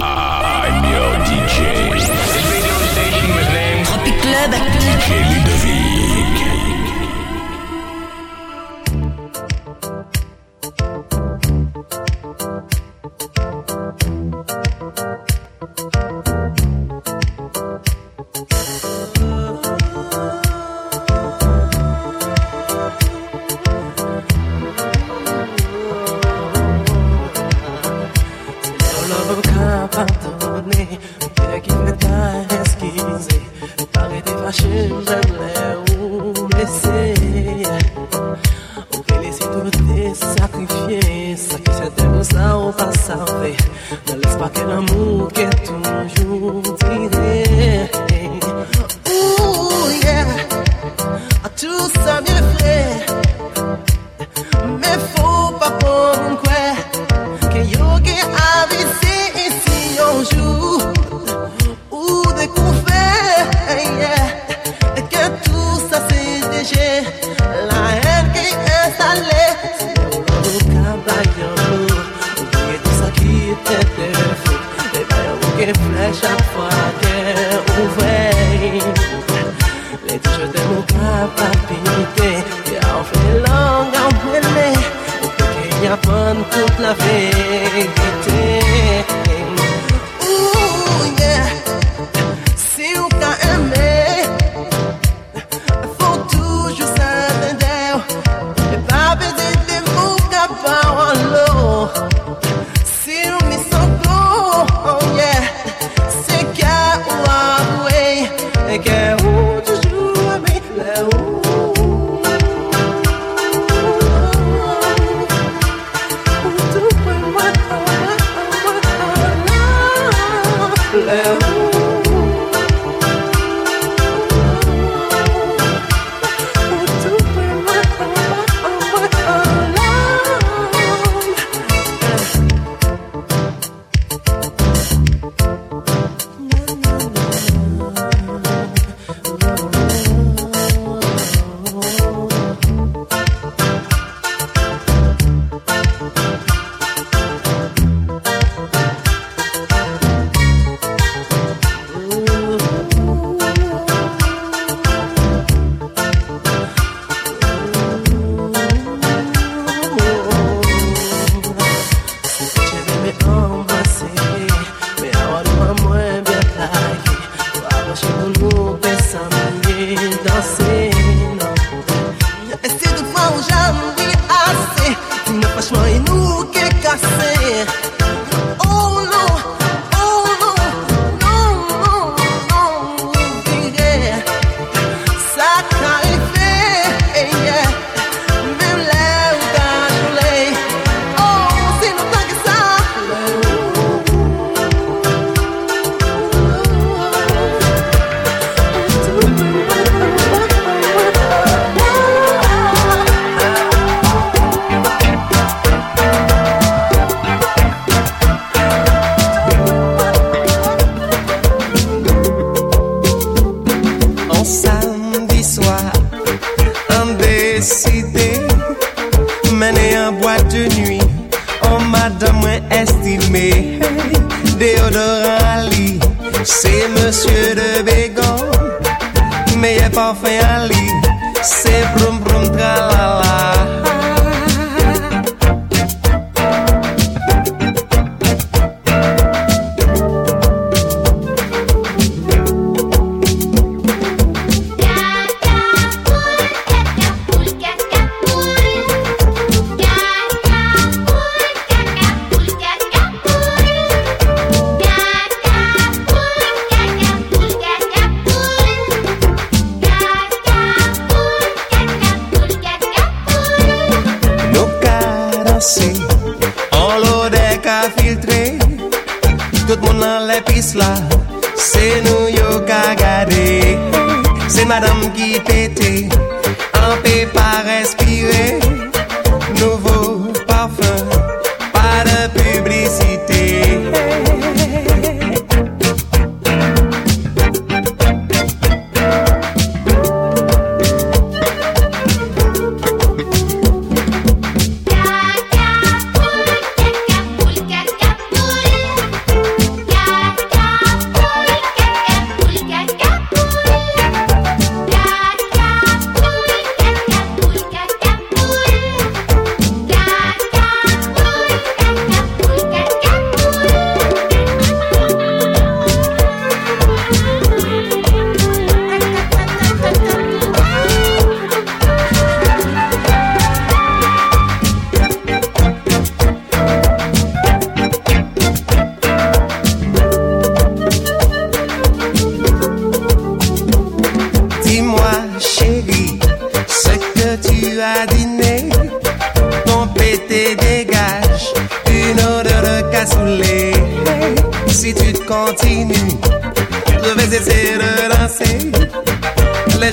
I'm your DJ. Tropic Club DJ madame mwen estime Deodora li Se monsye de begon Meye parfum ali Se prom prom tralala. slide.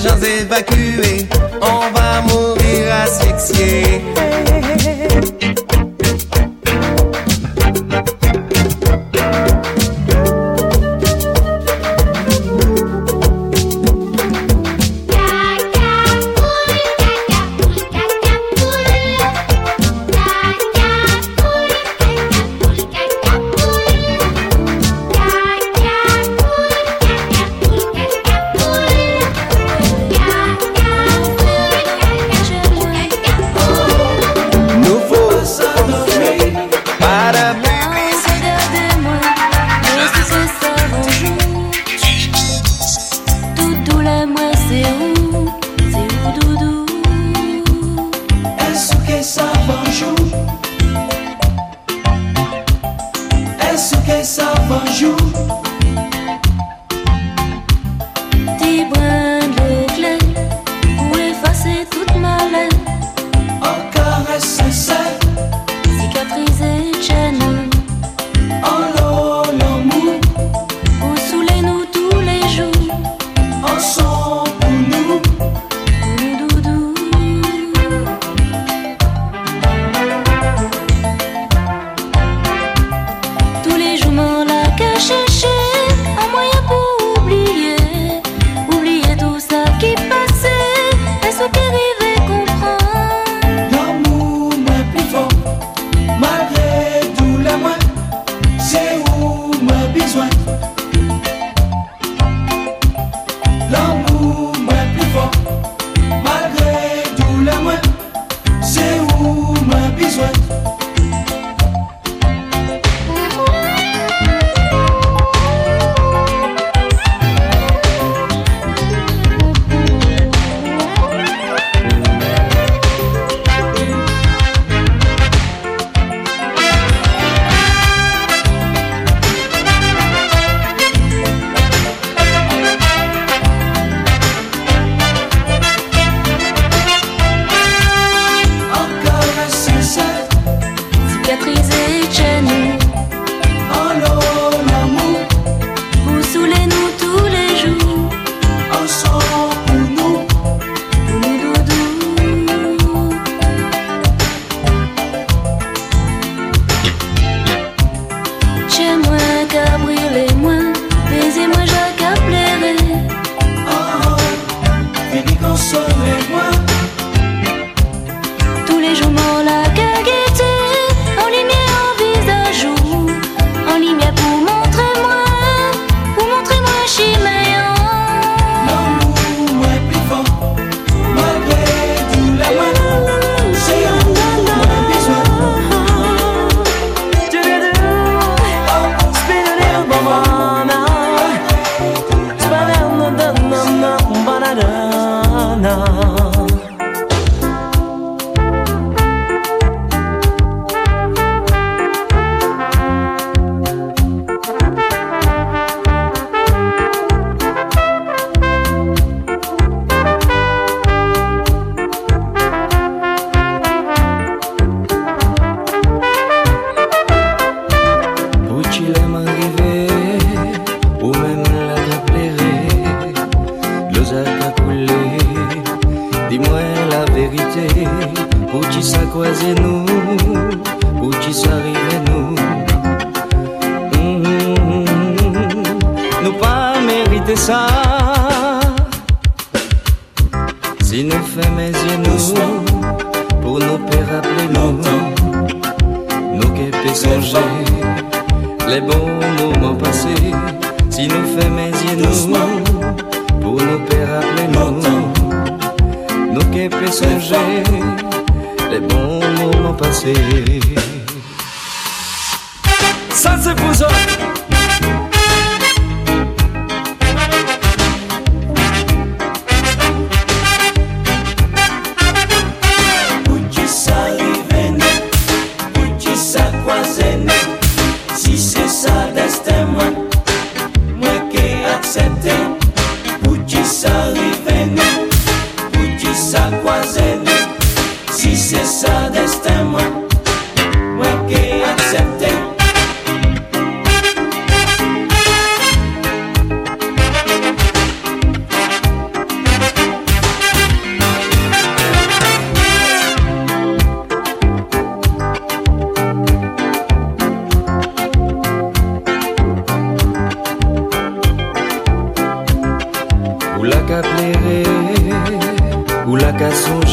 Gens évacués, on va mourir asphyxiés.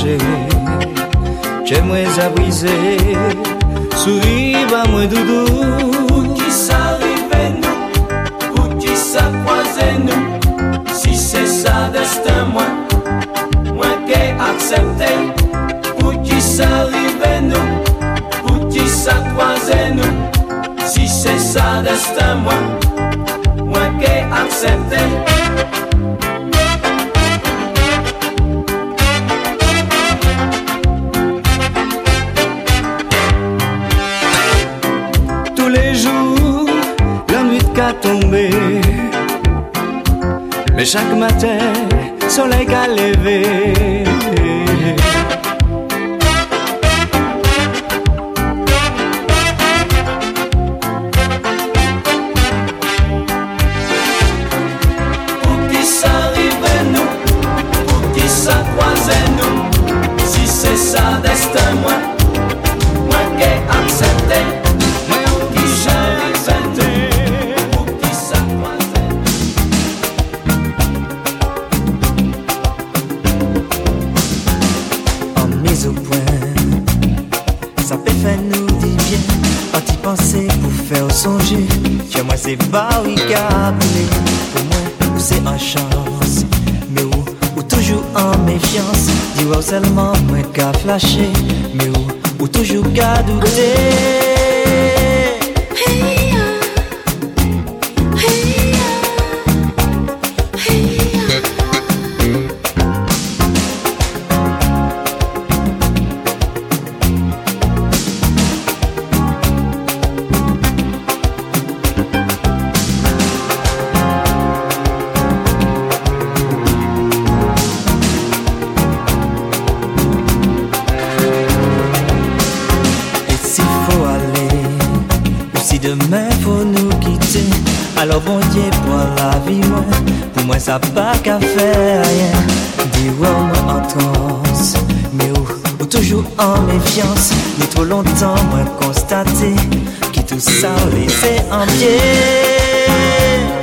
marcher J'aimerais à briser Souris à bah, moi doudou. Où qui s'arrivait nous? Où qui s'accroisait nous? Si c'est ça destin moi Moi qui accepté. Où qui s'arrivait nous? Où qui s'accroisait nous? Si c'est ça destin moi Moi qui accepté. Mais chaque matin, soleil qu'à lever. kache Me ou, ou toujou ka doute pas qu'à faire rien. Dis-moi en transe, mais où, où toujours en méfiance. Mais trop longtemps, moi constaté que tout ça, on les en pied.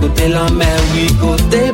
Kote la mer, oui, kote.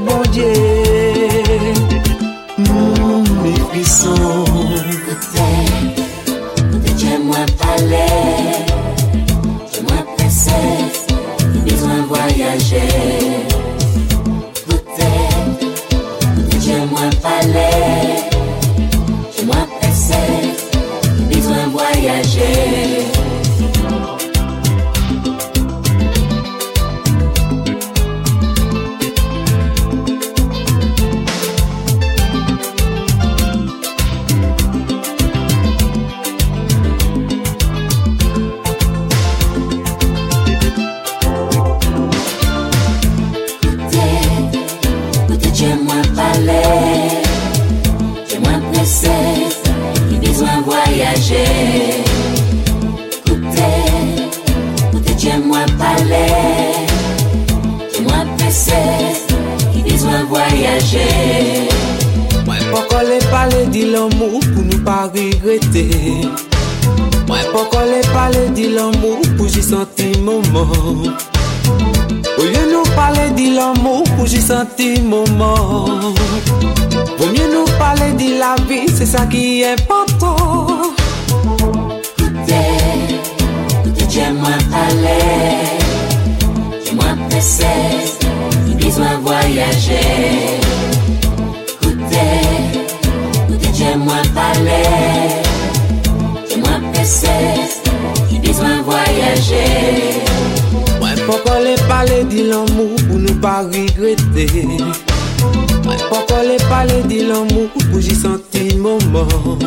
parler de l'amour pour j'y sentir mon mort.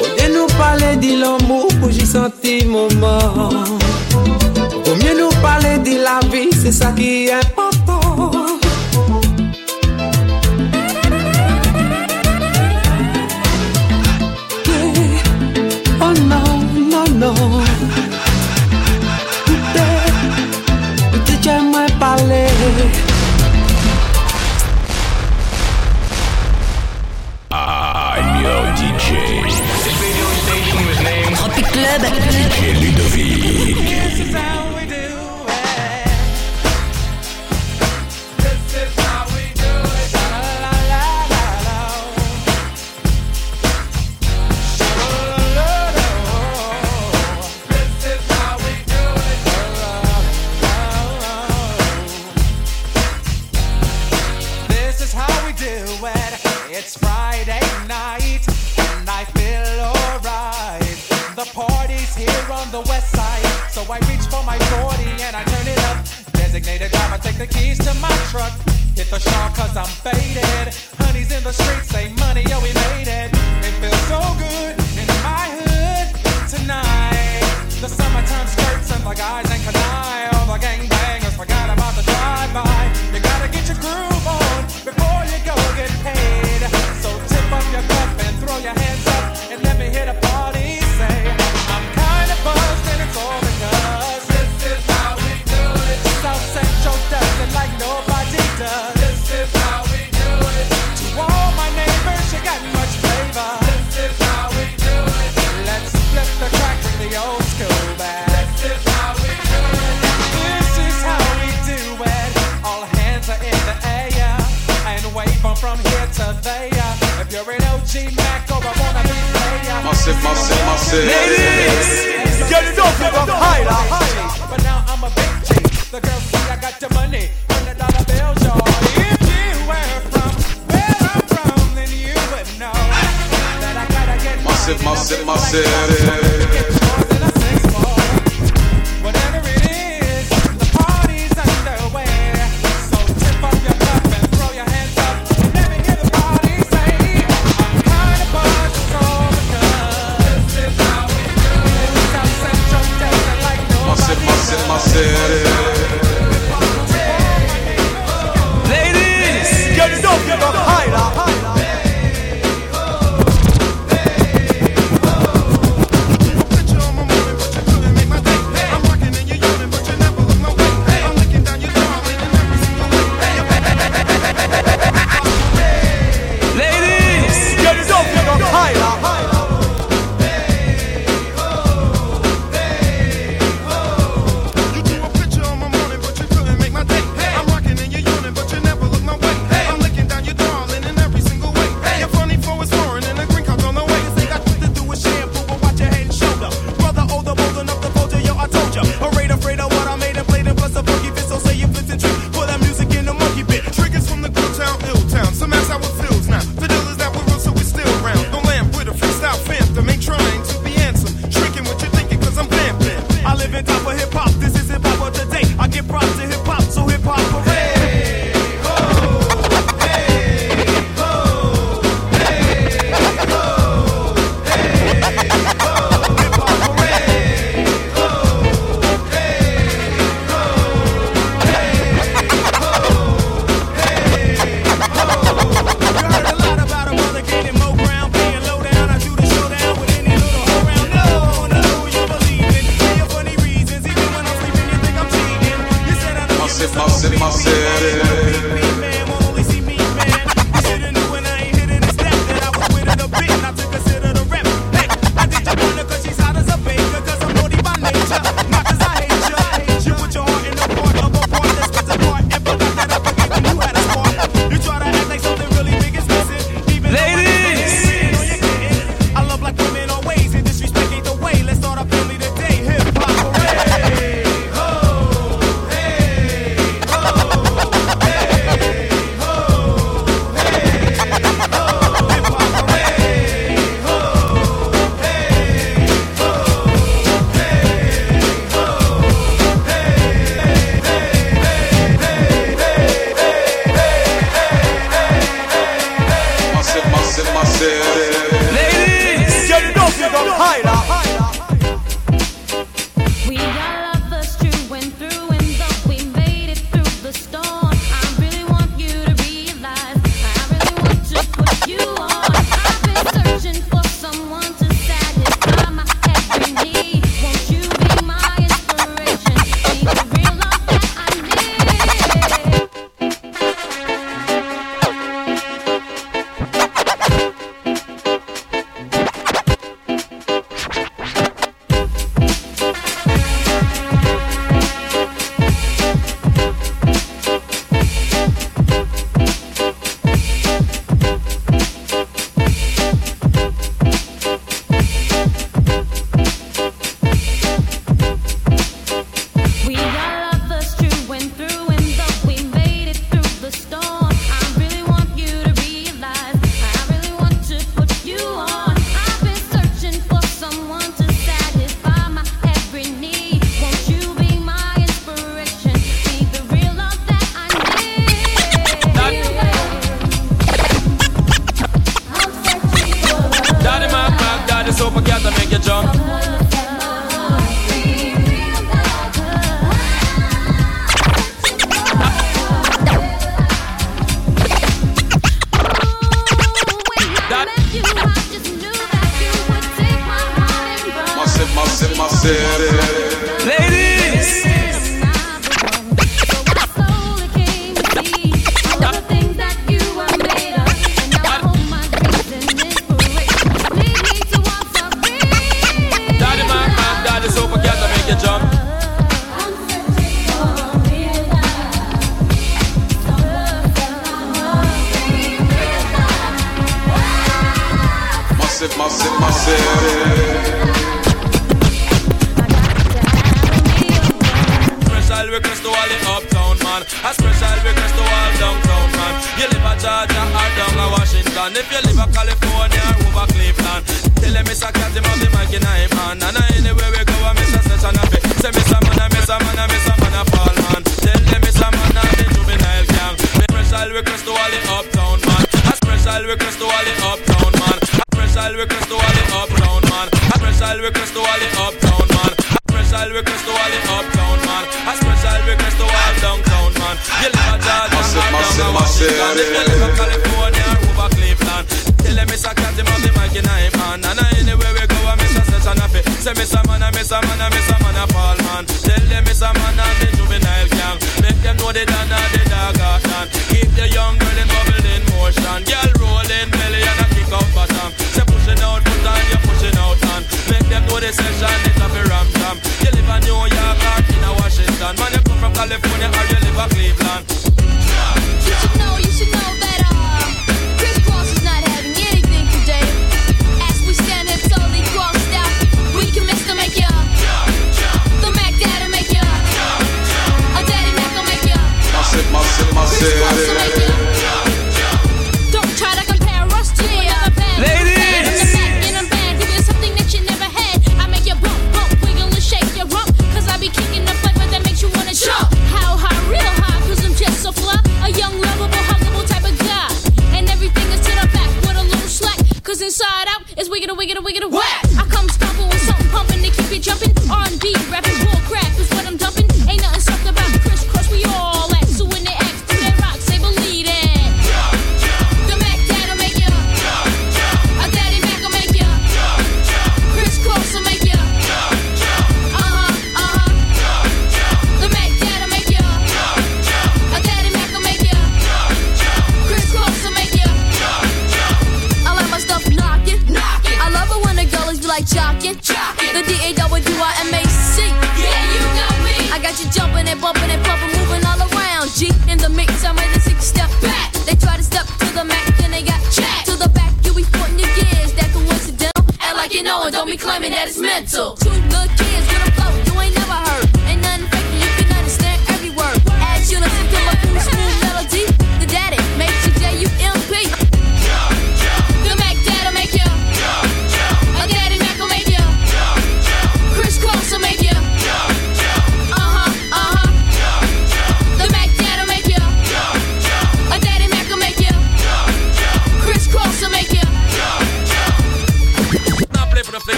Au nous parler de l'amour pour j'y sentir mon mort. Mieux nous parler de la vie, c'est ça qui est important. myself, myself, myself. Ladies, you don't give. But now I'm a big G. The girls I got the money. Hundred dollar bills, y'all. If you were from where I'm from, then you would know that I gotta get.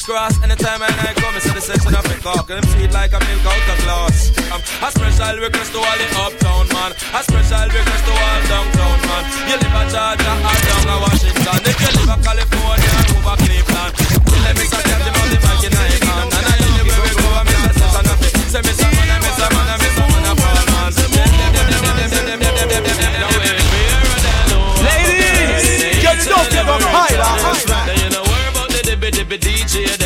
crisscross anytime and I come into the section of it cock. Them sweet like a milk out of glass. Um, a special request to all the uptown man. A special request to all downtown man. You live a Georgia or down a Washington. If you live a California, move a Cleveland. Let me say that the money back in my hand. And I anywhere we go, I'm in the section of it. Say me some money, me some money, me some money, fall man. Ladies, get it up, give them high, high be DJ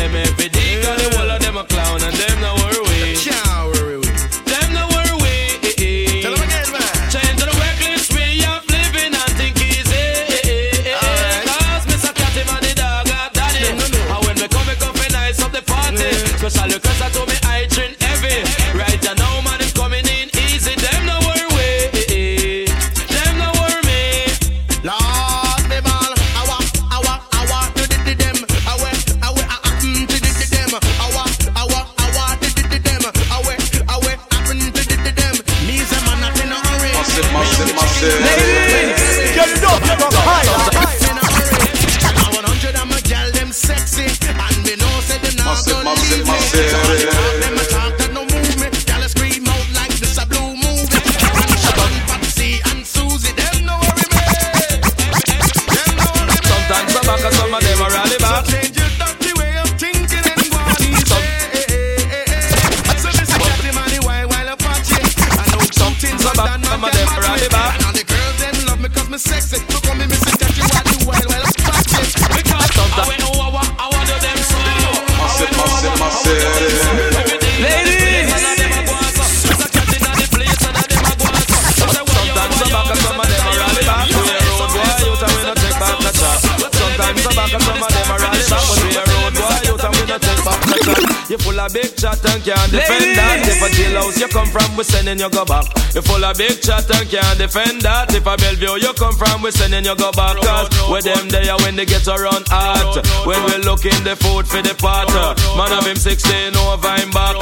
you go back. You full of big chat and can't defend that. If a Bellevue you come from, we sending you go back. Cause with them there when they get around hot. When we looking the food for the pot. Man of him 16 over him back.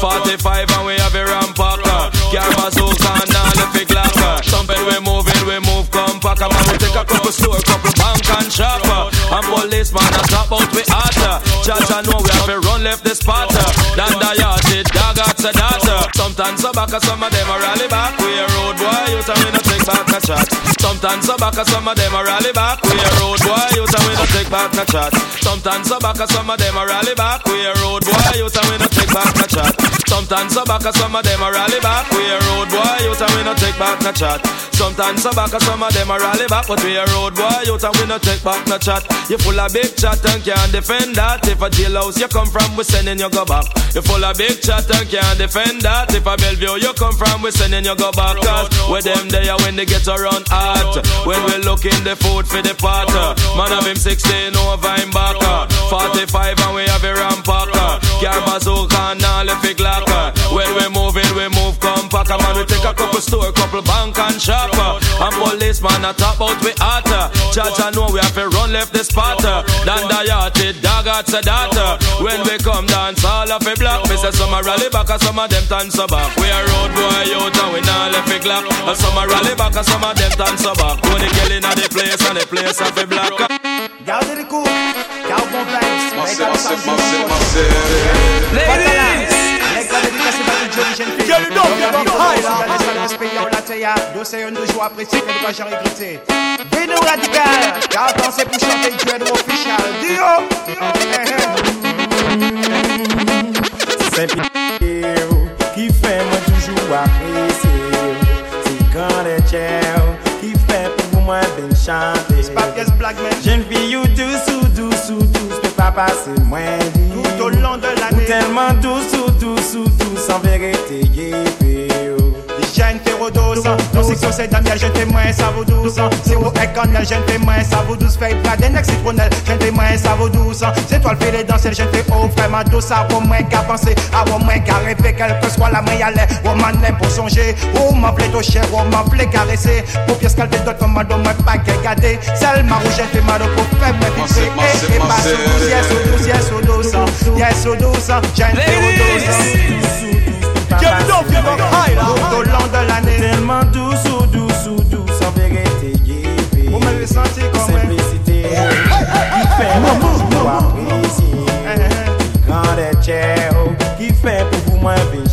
45 and we have a rampacker. Car bazooka and all the big locker. Something we moving, we move compact. Man we take a couple store, couple bank and shop. And policeman a top out we hotter. Chacha know we have to run left the spot. Dan the yard, it dog out to that. Sometimes some back some of them a rally back. We a road boy, you tell me no take back a chat. Sometimes some back some of them a rally back. We a road boy, you tell me no take back a chat. Sometimes some back some of them a rally back. We a road boy, you tell me no take back a chat. Sometimes some back some of them a rally back. We a road boy, you tell me no take back no chat. Sometimes some back and some of them a rally back, but we a road boy, you tell we no take back no chat. You full of big chat and can't defend that. If a jailhouse you come from, we sending you go back. You full of big chat and can't defend that. If a Bellevue you come from, we sending you go back. Cause with them there when they get around hot. When we looking the food for the pot. Man of him 16 over him back. 45 and we have a rampacker. Car bazooka and all the big locker. When we moving, we move compact. Man, we take a couple store, couple bank and shop. And policeman a top out we hotter. Chacha know we have to run left the spot. Dan the dog out to. When we come dance, all of it black. Me say some a rally back and some of them dance back. We a road boy out and we not left it black. And some a rally back and some of them dance back. When the girl inna the place and the place of it black. Garde les coups, garde mon flex. Ladies! Get it up, get up high là Yo c'est un deux jours après c'est pas j'ai radical Car danser pour chanter du de official Dio C'est pire qui fait moi toujours apprécier C'est quand les chèvres mwen ben chante Jen vi you dousou, dousou, dousou Pe pa pase mwen li Ou telman dousou, dousou, dousou San verete yo jeune fais redos Non c'est que c'est dame, jeune fais moins, ça vaut douce Zéro école, jeune fais moins, ça vaut douce Fait pas des nex, jeune moins, ça vaut douce Étoile fait les danses, jeune fais haut, vraiment tout ça Pour moins qu'à penser, avant moins qu'à rêver Quelle que soit la main, roman n'est pour songer Ou m'en plaît au cher, ou m'en plaît caresser. Pour pièce qu'elle fait d'autres, comme pas qu'à garder. Seulement où jeune mal, pour faire moins vite Et yes, sous douce, yes, sous douce Yes, sous douce, jeune douce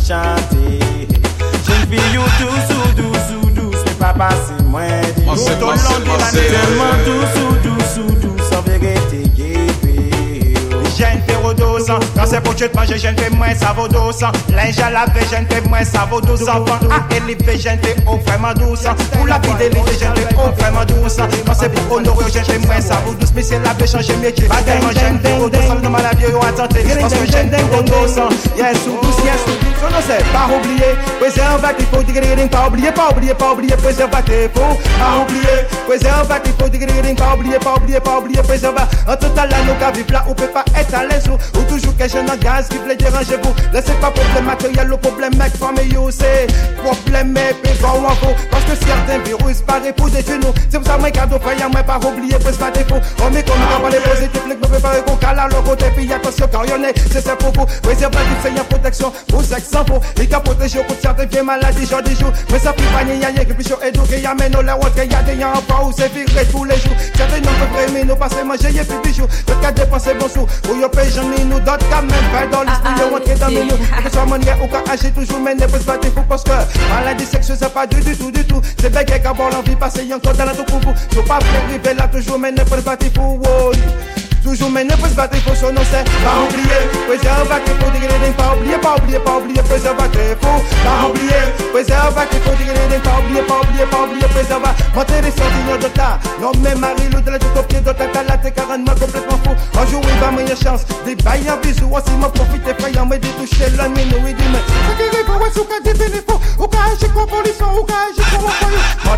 chanter. Jen pi yo dous ou dous ou dous, mi pa pasi mwen di. Tout l'on ou dous ou dous, an vege te. Jen pi rodosan, kan se pou manje, jen pi mwen sa lave, jen pi mwen sa vodosan. A elive, jen pi ou vreman dousan. Pou la jen pi ou vreman dousan. Kan se pou honore, jen pi mwen sa. Mi se la ve chanje metye, jen pi rodosan. Nan ma la vie yo atante, jen pi rodosan. Yes ou dous, yes ou. On ne sait pas oublier. Préservatif, faut dire pas oublier, pas oublier, pas oublier. Préservatif, faut pas oublier. Préservatif, faut dire pas oublier, pas oublier, pas oublier. Préservatif. Là, on peut pas être à l'aise. Ou toujours que un gaz qui voulait déranger vous. Laissez pas problème matériel, le problème mec, c'est problème, mais pas ou en faux. Parce que certains virus paraît pour détruire nous. C'est pour ça, cadeau, frère, moi, pas oublier, défaut. On met comme on les positifs, les préparer qu'on cale à l'autre côté, puis attention, car vous. Préservatif, une protection sexe sans faux. Il a protégé contre certaines vieilles maladies, genre des jours. Mais ça fait pas ni y'a que puis chaud et doux, a mais des y'a en pas où c'est viré tous les jours. Certains mais nous passer manger, y'a plus bijoux. D'autres qu'à dépenser bon sous. Y'a j'en ai nous, d'autres qu'à même faire dans l'esprit, y'a rentré dans le nous. Que soit manière ou qu'à agir toujours, mais ne pas parce que maladie sexuelle, c'est pas du, tout, du tout. C'est bien qu'à avoir l'envie, passer encore dans la tout pour vous. Faut pas faire river là toujours, mais ne pas fou, Toujours mais ne peut se battre, faut son nom, c'est pas oublier. Préservatif, faut les pas oublier, pas oublier, pas oublier, préservatif, faut pas oublier. Préservatif, faut les pas oublier, pas oublier, pas oublier, préservatif. Monter les sentiments de ta, non mais Marie, l'eau de la tout au pied de ta la t'es carrément complètement fou. Un jour, il va meilleure chance, des bails en bisou, aussi m'a profité, frayant, mais de toucher nous, il dit, mais c'est qui les ouais, sous des téléphons, ou agir comme police, ou agir comme un foyer. On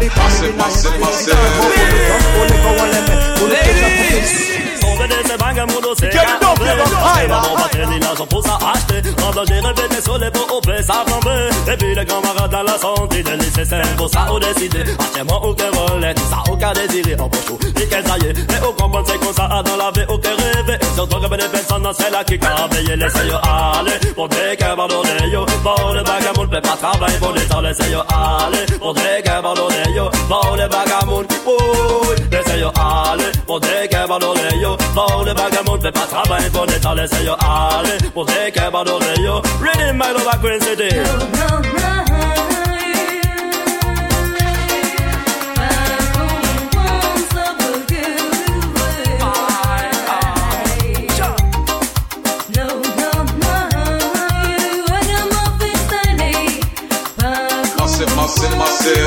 mange monosyre. Et maman va traîner l'argent pour s'acheter. Remblage et répéter sur les pots au paix, ça flambait. Et puis les grands dans la santé, de nécessaire pour ça au décider. Achetez-moi aucun volet, ça aucun désiré. En poche, et qu'elle aille. Et au c'est comme ça, dans la vie, aucun rêve. Que des personnes, c'est là qui laissez-le. Pour des pardonnés yo Bon le vagabond peut pas travailler pour les temps Laissez yo aller, pour des cœurs pardonnés yo Bon le vagabond, oui Laissez yo aller, pour des cœurs pardonnés yo Bon le vagabond fait pas travailler pour l'État Laissez yo aller, pour des cœurs pardonnés yo Reading my love a Green City Massive, massive,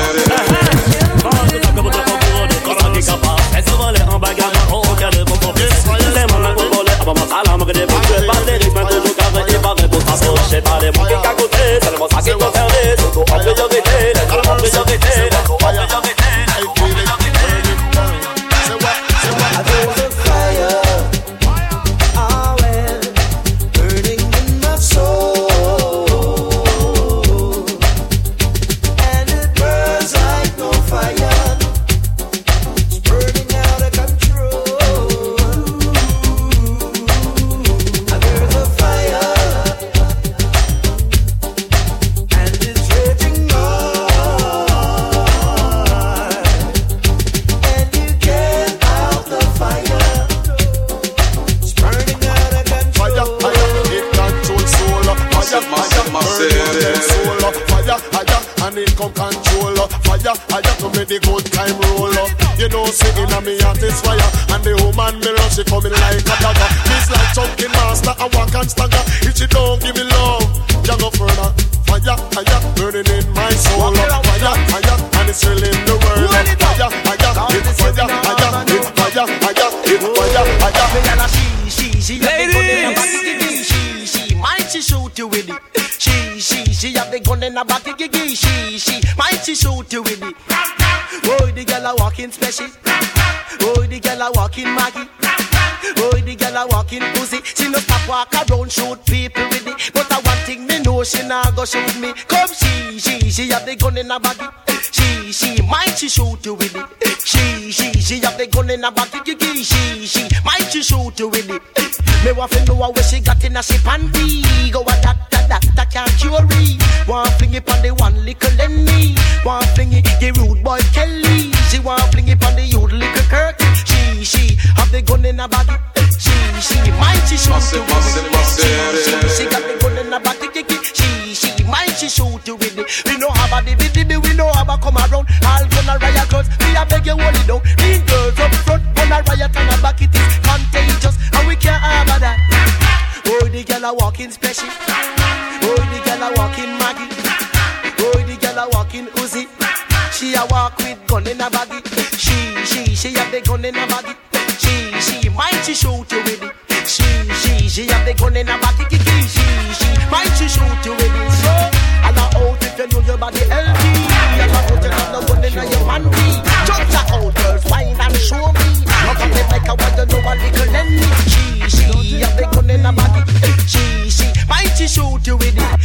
C'est pas les mots qui qu'à côté, c'est le mot ça qui doit faire les autos en priorité, les autos en priorité, les autos en priorité. Want to know where she got in a she panty. Go She a walk with gun in a baggy. She, she, she have the gun in a baggy. She, she, might she shoot you with it. She, she, she have the gun in a baggy. She, she, might she shoot you with it. So, all out if you know your body healthy. All out you have no gun in your panty. Just a out girls, wine and show me. Up on the mic, I want to know a little Lenny. She, she have the gun in a baggy. She, she, might she shoot you with it.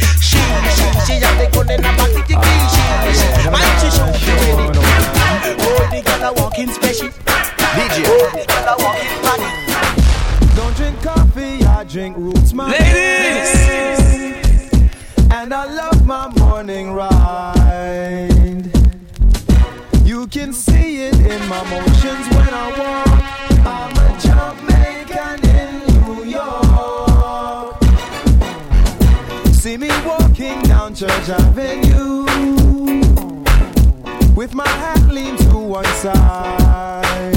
Drink roots, my Ladies! And I love my morning ride. You can see it in my motions when I walk. I'm a Jamaican in New York. See me walking down Church Avenue with my hat leaned to one side.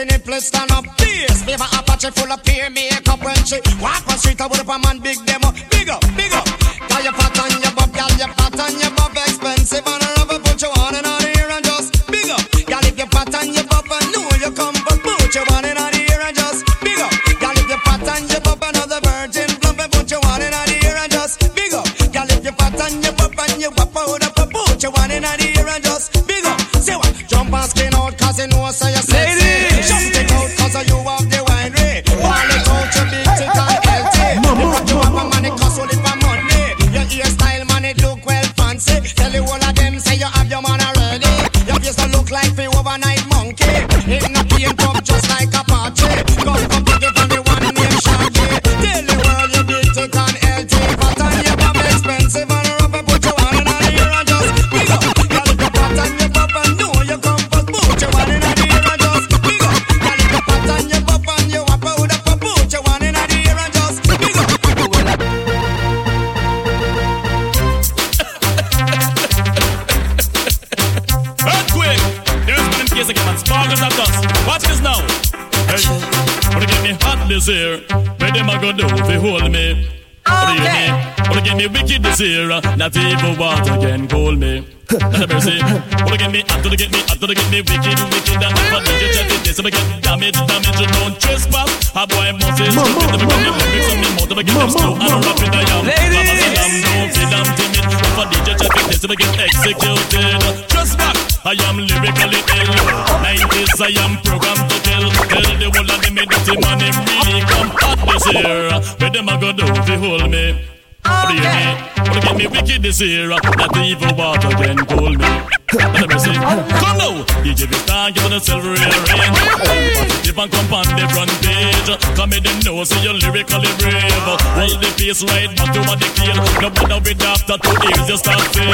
In it, place stand up. Bass, favor Apache full of peer makeup when she walk on street. I would up a man big demo. Big up, Not even water can cool me. Not a mercy. Wanna get me hot, to get me hot, to get me wicked, wicked. And if I do you it, this will get damage, damage. You don't trespass. A boy must say something to become the lyrics of me mouth. To get them slow and rapid I am. Mama salam, don't feel I'm timid. If I DJ chat it, this will get executed. Just back. I am lyrically ill. 90s I am programmed to kill. Tell the whole of me dirty man him really come hot this year. Where them a go do fi hold me? What do you mean? Wanna get me wicked this year? Not even water can cool me. Let me see. Come now, DJ Vistar, give it a silver earring. Positive and come on the front page. Come in the know, so you're lyrically brave. Hold the face right back to what they kill. No bother with after two years, you start fade.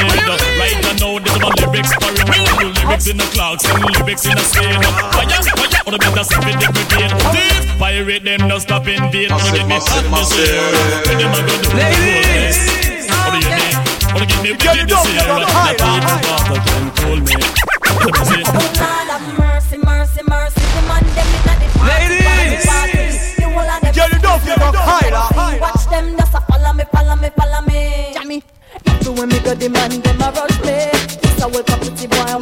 Right now, this is my lyrics for experiment. Lyrics in the clouds and lyrics in the stain. Fire, fire, or the better self in the brigade. Thief, pirate them, no stop in vain. Wanna get me hot this year? Where them a go do? Ladies! What do you mean? Wanna get me wicked this year? Not even water can cool me. Let me see. Lord have mercy, mercy, mercy. Woman, them inna the party, Ladies! party, party. The whole of them Girl, you don't feel up high, lah. party. Watch them, just a follow me, follow me, follow me. Jammy. So when me go the man, them a rush me. It's a welcome pretty boy,